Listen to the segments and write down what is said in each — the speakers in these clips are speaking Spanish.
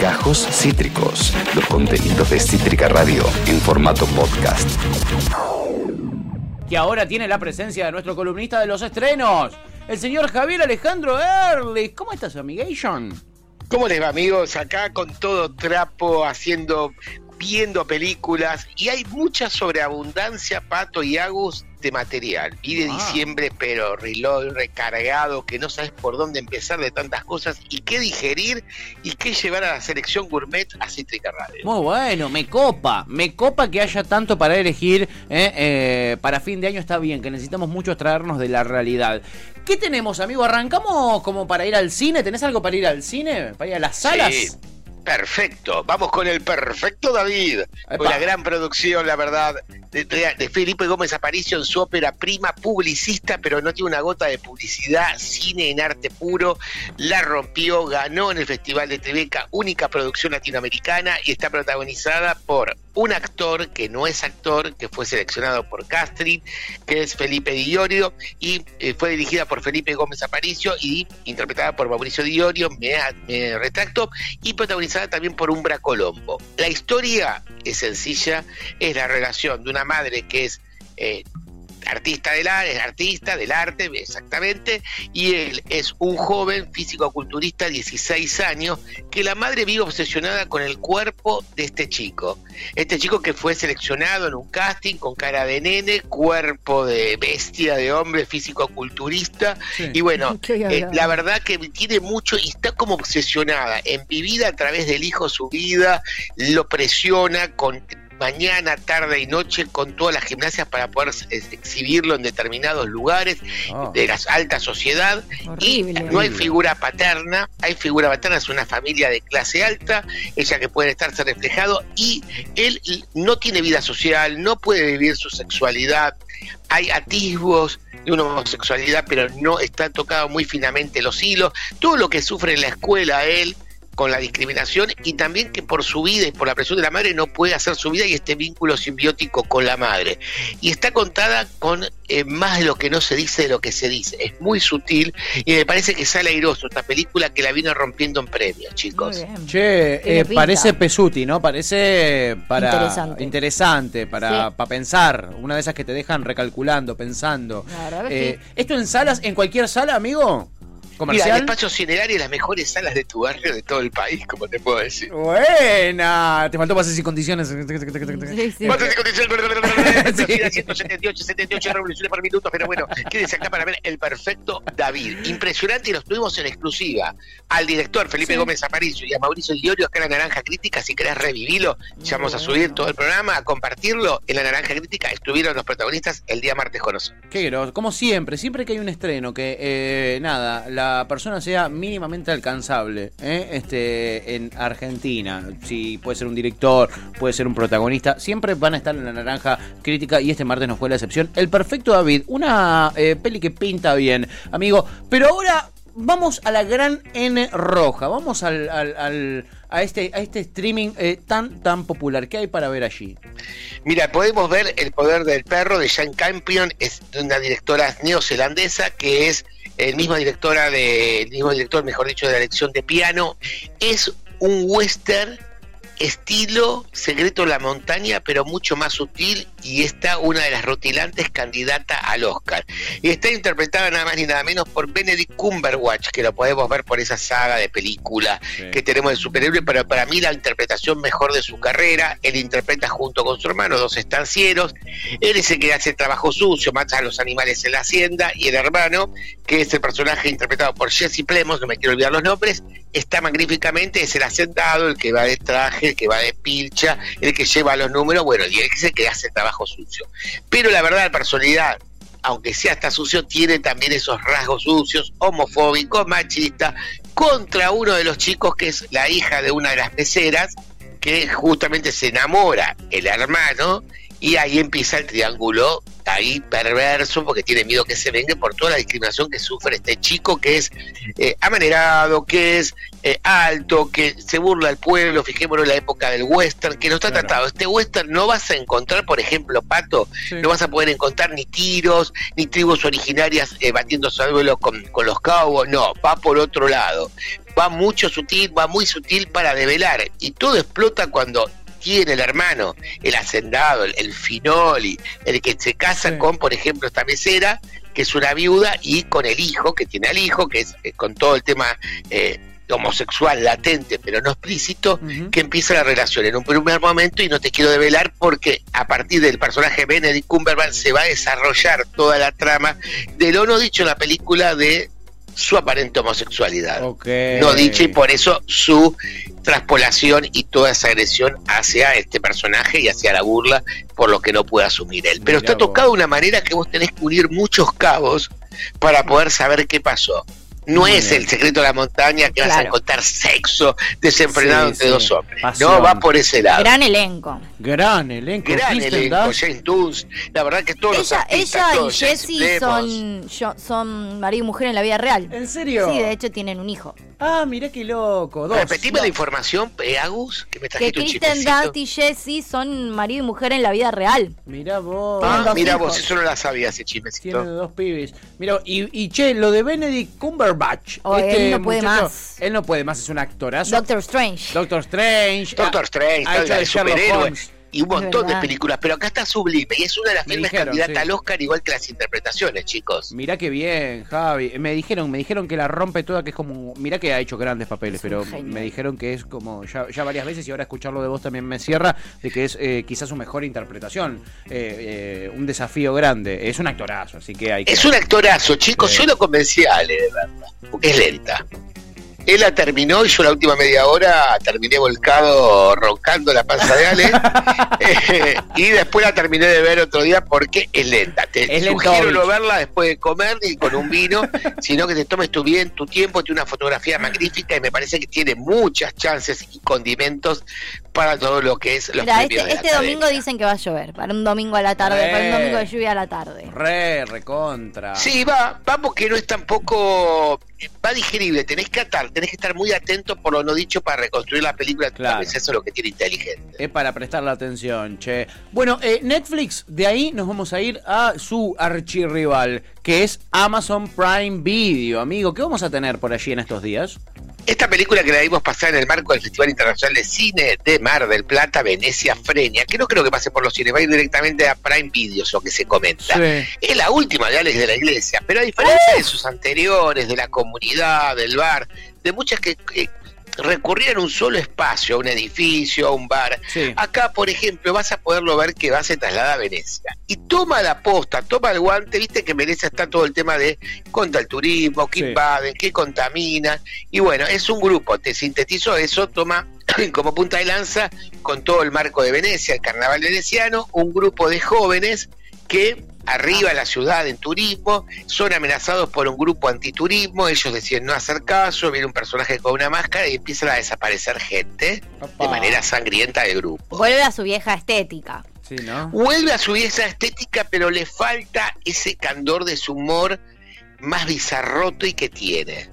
Gajos Cítricos, los contenidos de Cítrica Radio en formato podcast. Que ahora tiene la presencia de nuestro columnista de los estrenos, el señor Javier Alejandro Ehrlich. ¿Cómo estás, amigation? ¿Cómo les va, amigos? Acá con todo trapo, haciendo, viendo películas y hay mucha sobreabundancia, Pato y Agus, de material. Y de Ah. diciembre, pero reload, recargado, que no sabes por dónde empezar de tantas cosas y qué digerir y qué llevar a la selección gourmet a Cítrica Radio. Muy bueno, me copa, me copa que haya tanto para elegir. eh, eh, para fin de año está bien, que necesitamos mucho traernos de la realidad. ¿Qué tenemos, amigo? ¿Arrancamos como para ir al cine? ¿Tenés algo para ir al cine? ¿Para ir a las salas? Sí, perfecto. Vamos con el perfecto David. Epa. Con la gran producción, la verdad, de, de- de Felipe Gómez Aparicio en su ópera prima, publicista, pero no tiene una gota de publicidad, cine en arte puro. La rompió, ganó en el Festival de Tribeca, única producción latinoamericana, y está protagonizada por un actor que no es actor, que fue seleccionado por Castrin, que es Felipe Diorio, y eh, fue dirigida por Felipe Gómez Aparicio y interpretada por Mauricio Diorio, me, me retracto, y protagonizada también por Umbra Colombo. La historia es sencilla, es la relación de una madre que es eh, artista del arte, es artista del arte, exactamente, y él es un joven físico-culturista, 16 años, que la madre vive obsesionada con el cuerpo de este chico. Este chico que fue seleccionado en un casting con cara de nene, cuerpo de bestia, de hombre, físico-culturista, Sí. y bueno, eh, la verdad que tiene mucho y está como obsesionada en vivir a través del hijo su vida, lo presiona con mañana, tarde y noche con todas las gimnasias para poder eh, exhibirlo en determinados lugares Ah. de la alta sociedad y Horrible. no hay figura paterna, hay figura paterna, es una familia de clase alta, ella que puede estarse reflejado y él no tiene vida social, no puede vivir su sexualidad, hay atisbos de una homosexualidad, pero no está tocado muy finamente los hilos, todo lo que sufre en la escuela él con la discriminación y también que por su vida y por la presión de la madre no puede hacer su vida y este vínculo simbiótico con la madre. Y está contada con eh, más de lo que no se dice de lo que se dice. Es muy sutil y me parece que sale airoso esta película que la vino rompiendo en premios, chicos. Che, eh, parece Pesuti, ¿no? Parece para Interesante. interesante, para, Sí. para pensar. Una de esas que te dejan recalculando, pensando. Eh, ¿Esto en salas, en cualquier sala, amigo? Mira, el ¿Comercial? espacio Cinerari las mejores salas de tu barrio de todo el país, como te puedo decir. Buena. Te faltó bases y condiciones. Sí, sí. Bases y condiciones, Sí. 178, 78 revoluciones por minuto, pero bueno, quédense acá para ver el perfecto David. Impresionante y los tuvimos en exclusiva al director Felipe Sí. Gómez Aparicio y a Mauricio Diorio acá en la Naranja Crítica. Si querés revivirlo, ya vamos a subir todo el programa, a compartirlo en la Naranja Crítica. Estuvieron los protagonistas el día martes con nosotros. Qué groso. Como siempre, siempre que hay un estreno que, eh, nada, la persona sea mínimamente alcanzable ¿eh? este, en Argentina. Si puede ser un director, puede ser un protagonista, siempre van a estar en la naranja crítica y este martes no fue la excepción. El Perfecto David, una eh, peli que pinta bien, amigo. Pero ahora vamos a la gran N roja, vamos al, al- a, este, a este streaming eh, tan, tan popular. ¿Qué hay para ver allí? Mira, podemos ver El poder del perro de Jane Campion, es una directora neozelandesa que es el mismo directora de, el mismo director, mejor dicho, de la lección de piano. Es un western estilo Secreto en la Montaña, pero mucho más sutil y está una de las rutilantes candidata al Oscar. Y está interpretada nada más ni nada menos por Benedict Cumberbatch, que lo podemos ver por esa saga de película que tenemos de superhéroe, pero para mí la interpretación mejor de su carrera, él interpreta junto con su hermano, dos estancieros, él es el que hace el trabajo sucio, mata a los animales en la hacienda, y el hermano, que es el personaje interpretado por Jesse Plemons, no me quiero olvidar los nombres, está magníficamente, es el hacendado, el que va de traje, el que va de pilcha, el que lleva los números, bueno, y él es el que hace el trabajo sucio. Pero la verdad, la personalidad, aunque sea hasta sucio, tiene también esos rasgos sucios, homofóbicos, machistas, contra uno de los chicos que es la hija de una de las peceras, que justamente se enamora el hermano, y ahí empieza el triángulo ahí perverso porque tiene miedo que se venga por toda la discriminación que sufre este chico que es eh, amanerado, que es eh, alto, que se burla al pueblo, fijémonos en la época del western, que no está tratado. Este western no vas a encontrar, por ejemplo, Pato, no vas a poder encontrar ni tiros, ni tribus originarias eh, batiéndose al con, con los cabos, no, va por otro lado. Va mucho sutil, va muy sutil para develar y todo explota cuando tiene el hermano, el hacendado, el, finoli, el que se casa con, por ejemplo, esta mesera, que es una viuda, y con el hijo, que tiene al hijo, que es eh, con todo el tema eh, homosexual latente, pero no explícito, que empieza la relación en un primer momento y no te quiero develar porque a partir del personaje Benedict Cumberbatch se va a desarrollar toda la trama de lo no dicho en la película de su aparente homosexualidad. No dicho y por eso su traspolación y toda esa agresión hacia este personaje y hacia la burla por lo que no puede asumir él. Pero está tocado de una manera que vos tenés que unir muchos cabos para poder saber qué pasó. No es el secreto de la montaña que vas a encontrar sexo desenfrenado entre dos hombres. No, va por ese lado. Gran elenco. Gran elenco. Gran elenco. James Toons. La verdad que todos ella, los Ella y Jessie son, son marido y mujer en la vida real. ¿En serio? Sí, de hecho tienen un hijo. Ah, mira qué loco. Dos. Repetime la información, eh, Agus, que me Que Kristen Dust y Jessie son marido y mujer en la vida real. Mira vos. Ah, mira vos, eso no la sabía ese chismecito. Tiene dos pibes. Mira, y, y che, lo de Benedict Cumberbatch. Oh, este él no puede más. Él no puede más, es un actorazo. Doctor Strange. Doctor Strange. Doctor Strange, ha, hecho de superhéroe y un montón de películas, pero acá está sublime y es una de las filmes candidatas al Oscar igual que las interpretaciones, chicos. Mirá qué bien, Javi. Me dijeron, me dijeron que la rompe toda, que es como, mirá que ha hecho grandes papeles, pero me dijeron que es como ya, ya, varias veces y ahora escucharlo de vos también me cierra de que es eh, quizás su mejor interpretación, eh, eh, un desafío grande. Es un actorazo, así que hay. Que... Es un actorazo, chicos. Yo lo convencí a Ale, de verdad, porque es lenta. Él la terminó y yo la última media hora terminé volcado roncando la panza de Ale. Eh, y después la terminé de ver otro día porque es lenta. Te es sugiero no verla después de comer ni con un vino, sino que te tomes tu bien, tu tiempo, tiene una fotografía magnífica y me parece que tiene muchas chances y condimentos para todo lo que es los Mira, este, este domingo dicen que va a llover, para un domingo a la tarde, para un domingo de lluvia a la tarde. Re, recontra. Sí, va, vamos que no es tampoco va digerible, tenés que atar, tenés que estar muy atento por lo no dicho para reconstruir la película, claro. eso es lo que tiene inteligente. Es para prestar la atención, che. Bueno, eh, Netflix, de ahí nos vamos a ir a su archirrival, que es Amazon Prime Video, amigo. ¿Qué vamos a tener por allí en estos días? Esta película que la vimos pasar en el marco del Festival Internacional de Cine de Mar del Plata, Venecia Frenia, que no creo que pase por los cines, va a ir directamente a Prime Videos, lo que se comenta. Es la última de Alex de la Iglesia, pero a diferencia de sus anteriores, de la comunidad, del bar, de muchas que, recurrir a un solo espacio, a un edificio, a un bar. Acá, por ejemplo, vas a poderlo ver que va se traslada a Venecia. Y toma la posta, toma el guante, viste que en Venecia está todo el tema de contra el turismo, qué invaden, qué contaminan. Y bueno, es un grupo, te sintetizo eso, toma como punta de lanza con todo el marco de Venecia, el carnaval veneciano, un grupo de jóvenes que arriba la ciudad en turismo, son amenazados por un grupo antiturismo, ellos deciden no hacer caso, viene un personaje con una máscara y empiezan a desaparecer gente de manera sangrienta del grupo. Vuelve a su vieja estética. Sí, ¿no? Vuelve a su vieja estética, pero le falta ese candor de su humor más bizarroto y que tiene.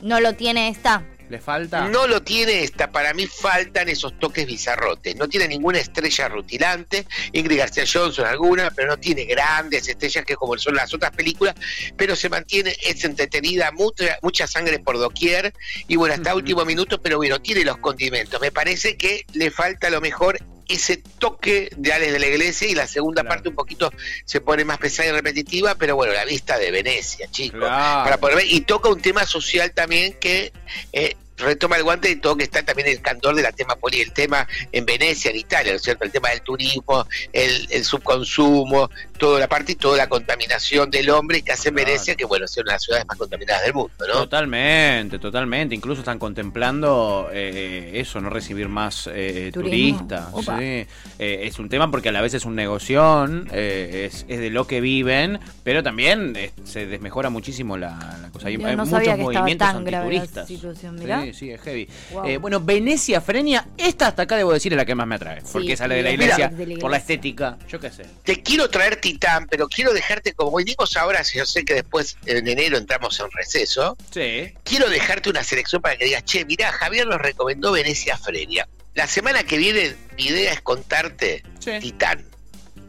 No lo tiene esta. ¿Le falta? No lo tiene esta, para mí faltan esos toques bizarrotes. No tiene ninguna estrella rutilante, Ingrid García Johnson alguna, pero no tiene grandes estrellas que como son las otras películas, pero se mantiene, es entretenida, mucha, mucha sangre por doquier, y bueno, hasta último minuto, pero bueno, tiene los condimentos. Me parece que le falta a lo mejor ese toque de Alex de la Iglesia y la segunda parte un poquito se pone más pesada y repetitiva, pero bueno, la vista de Venecia, chicos, para poder ver, y toca un tema social también que eh, retoma el guante y todo que está también el cantor de la tema poli, el tema en Venecia, en Italia, ¿no es cierto? El tema del turismo, el, subconsumo, toda la parte y toda la contaminación del hombre que hace en Venecia, que bueno, sea una de las ciudades más contaminadas del mundo, ¿no? Totalmente, totalmente. Incluso están contemplando eh, eso, no recibir más eh, turistas. Sí. Eh, es un tema porque a la vez es un negoción, es, es, de lo que viven, pero también se desmejora muchísimo la, cosa. Hay, muchos movimientos antituristas. Situación, Sí, sí, es heavy. Wow. Eh, bueno, Venecia Frenia, esta hasta acá debo decir es la que más me atrae. Porque sale de la mira, iglesia, de la por la iglesia. estética, yo qué sé. Te quiero traer Titán, pero quiero dejarte como venimos ahora, yo sé que después en enero entramos en receso. Sí. Quiero dejarte una selección para que digas, che, mirá, Javier nos recomendó Venecia Frenia. La semana que viene mi idea es contarte Sí. Titán,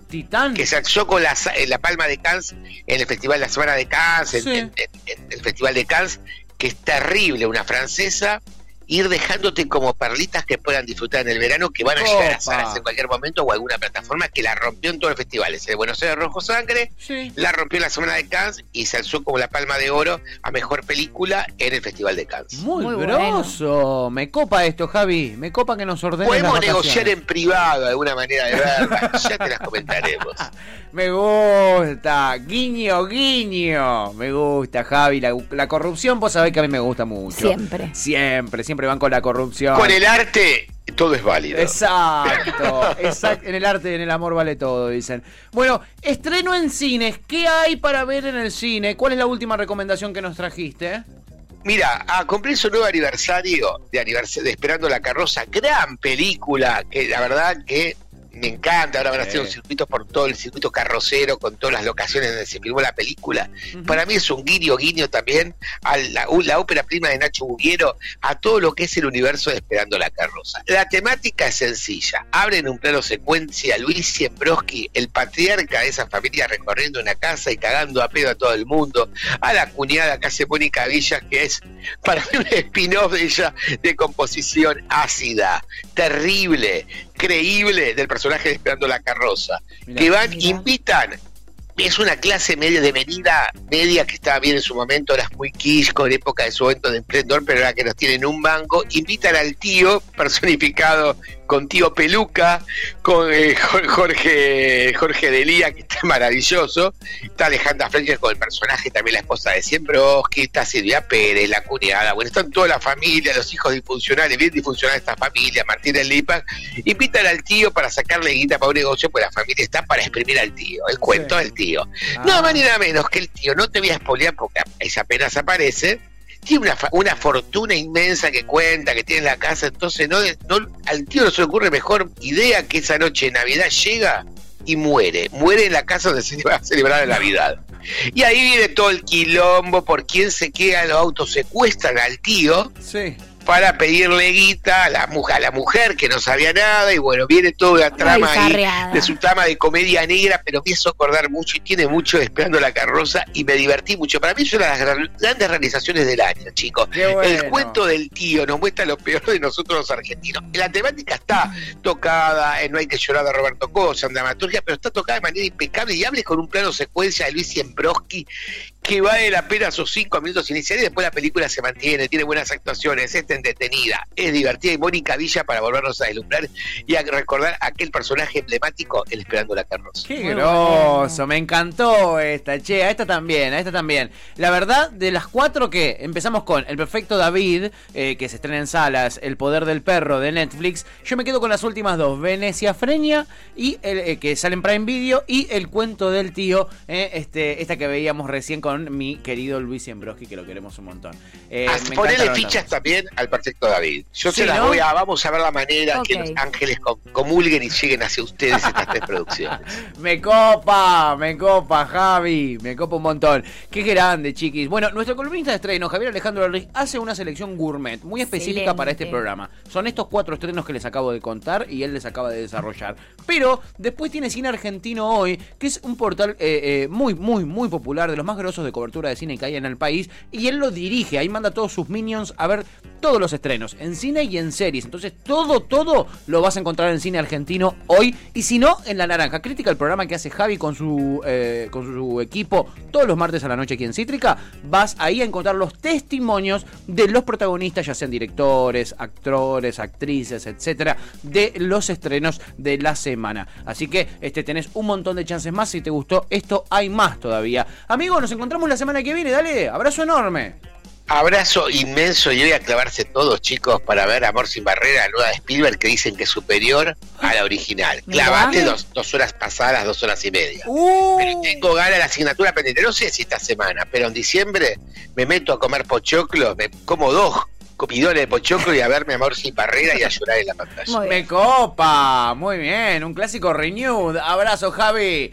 Titán. que se alzó con la, en la Palma de Cannes, en el Festival La Semana de Cannes, en, Sí. en- en- en el Festival de Cannes, que es terrible, una francesa, ir dejándote como perlitas que puedan disfrutar en el verano, que van a llegar a salas en cualquier momento o alguna plataforma que la rompió en todos los festivales. El Buenos Aires Rojo Sangre, Sí. la rompió en la Semana de Cannes y se alzó como la palma de oro a mejor película en el Festival de Cannes. Muy, Muy grosso. Me copa esto, Javi. Me copa que nos ordenen Podemos las negociar en privado alguna manera de verla, ya te las comentaremos. Me gusta. Guiño, guiño. Me gusta, Javi. La, la corrupción, vos sabés que a mí me gusta mucho. Siempre. Siempre, siempre van con la corrupción. Con el arte todo es válido. Exacto, exacto. En el arte y en el amor vale todo, dicen. Bueno, estreno en cines. ¿Qué hay para ver en el cine? ¿Cuál es la última recomendación que nos trajiste? Mira, a cumplir su nuevo aniversario de, aniversario de Esperando la Carroza, gran película, que la verdad que me encanta, ahora van a hacer un circuito por todo el circuito carrocero, con todas las locaciones donde se filmó la película. Para mí es un guiño guiño también a la, la ópera prima de Nacho Buguero, a todo lo que es el universo de Esperando la Carroza. La temática es sencilla, abre en un plano secuencia a Luis Siembrowski, el patriarca de esa familia recorriendo una casa y cagando a pedo a todo el mundo, a la cuñada que hace Mónica Villas, que es para mí un spin-off de ella de composición ácida, terrible, creíble del personaje de Esperando la Carroza, Mirá. que van, Mirá. invitan es una clase media de medida media que estaba bien en su momento, es muy quiche con época de su momento de emprendedor, pero ahora que nos tienen un banco, invitan al tío personificado con tío Peluca, con eh, Jorge Jorge Delía, que está maravilloso, está Alejandra Fletcher con el personaje, también la esposa de Siembroski, está Silvia Pérez, la cuñada, bueno, están toda la familia, los hijos disfuncionales, bien disfuncional esta familia, Martínez Lipa, invitan al tío para sacarle guita para un negocio, pues la familia está para exprimir al tío, el cuento Sí. del tío. Ah. Nada más ni nada menos que el tío, no te voy a espolear porque es apenas aparece, tiene una, una fortuna inmensa que cuenta, que tiene en la casa, entonces no, no- al tío no se le ocurre mejor idea que esa noche de Navidad llega y muere, muere en la casa donde se va a celebrar la Navidad. Y ahí viene todo el quilombo por quién se queda, los autos secuestran al tío Sí. Para pedirle guita a la, mujer, a la mujer que no sabía nada y bueno, viene toda la trama ahí de su trama de comedia negra, pero me hizo acordar mucho y tiene mucho Esperando la Carroza y me divertí mucho. Para mí es una de las gran- grandes realizaciones del año, chicos. Bueno. El cuento del tío nos muestra lo peor de nosotros los argentinos. La temática está tocada, en No hay que llorar de Roberto Cosa, en dramaturgia, pero está tocada de manera impecable y hable con un plano secuencia de Luis Siembrowski que vale la pena sus cinco minutos iniciales y después la película se mantiene, tiene buenas actuaciones, es entretenida, es divertida y Mónica Villa para volvernos a deslumbrar y a recordar aquel personaje emblemático, el Esperando la Carroza. Qué Muy bueno. me encantó esta, che, a esta también, a esta también. La verdad, de las cuatro que empezamos con El Perfecto David, eh, que se estrena en salas, El Poder del Perro de Netflix, yo me quedo con las últimas dos, Venecia Freña, y el, eh, que sale en Prime Video, y El Cuento del Tío, eh, este, esta que veíamos recién con mi querido Luis Siembroski, que lo queremos un montón. Eh, Ah, me ponele fichas también al perfecto David. Yo Sí, se las ¿no? voy a, vamos a ver la manera que los ángeles com- comulguen y lleguen hacia ustedes estas tres producciones. Me copa, me copa, Javi, me copa un montón. Qué grande, chiquis. Bueno, nuestro columnista de estreno, Javier Alejandro Alrich, hace una selección gourmet muy específica Excelente. para este programa. Son estos cuatro estrenos que les acabo de contar y él les acaba de desarrollar. Pero después tiene Cine Argentino Hoy, que es un portal eh, eh, muy, muy, muy popular, de los más grosos de cobertura de cine que hay en el país. Y él lo dirige, ahí manda a todos sus minions a ver todos los estrenos, en cine y en series. Entonces, todo, todo lo vas a encontrar en Cine Argentino hoy. Y si no, en La Naranja. Crítica el programa que hace Javi con su, eh, con su equipo todos los martes a la noche aquí en Cítrica. Vas ahí a encontrar los testimonios de los protagonistas, ya sean directores, actores, actrices, etcétera, de los estrenos de la semana. Así que este, tenés un montón de chances más. Si te gustó esto, hay más todavía. Amigos, nos encontramos la semana que viene. Dale, abrazo enorme. Abrazo inmenso y hoy a clavarse todos, chicos, para ver Amor sin Barrera, la nueva de Spielberg, que dicen que es superior a la original. Clavate dos, dos horas pasadas, dos horas y media. Uh. Pero tengo ganas de la asignatura pendiente. No sé si esta semana, pero en diciembre me meto a comer pochoclos, me como dos comidones de pochoclo y a verme a Mauricio Parrera y a llorar en la pantalla. Me copa, muy bien, un clásico renewed. Abrazo, Javi.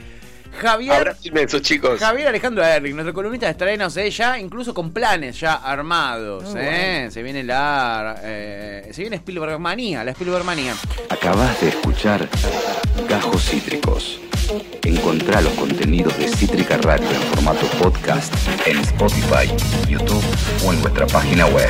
Javier. Abrazo inmenso, chicos. Javier Alejandro Erling, nuestro columnista de estrenos, ¿eh? ya incluso con planes ya armados. ¿eh? Se viene la. eh, se viene Spielbergmanía, la Spielbergmanía. Acabas de escuchar Gajos Cítricos. Encontrá los contenidos de Cítrica Radio en formato podcast en Spotify, YouTube o en nuestra página web.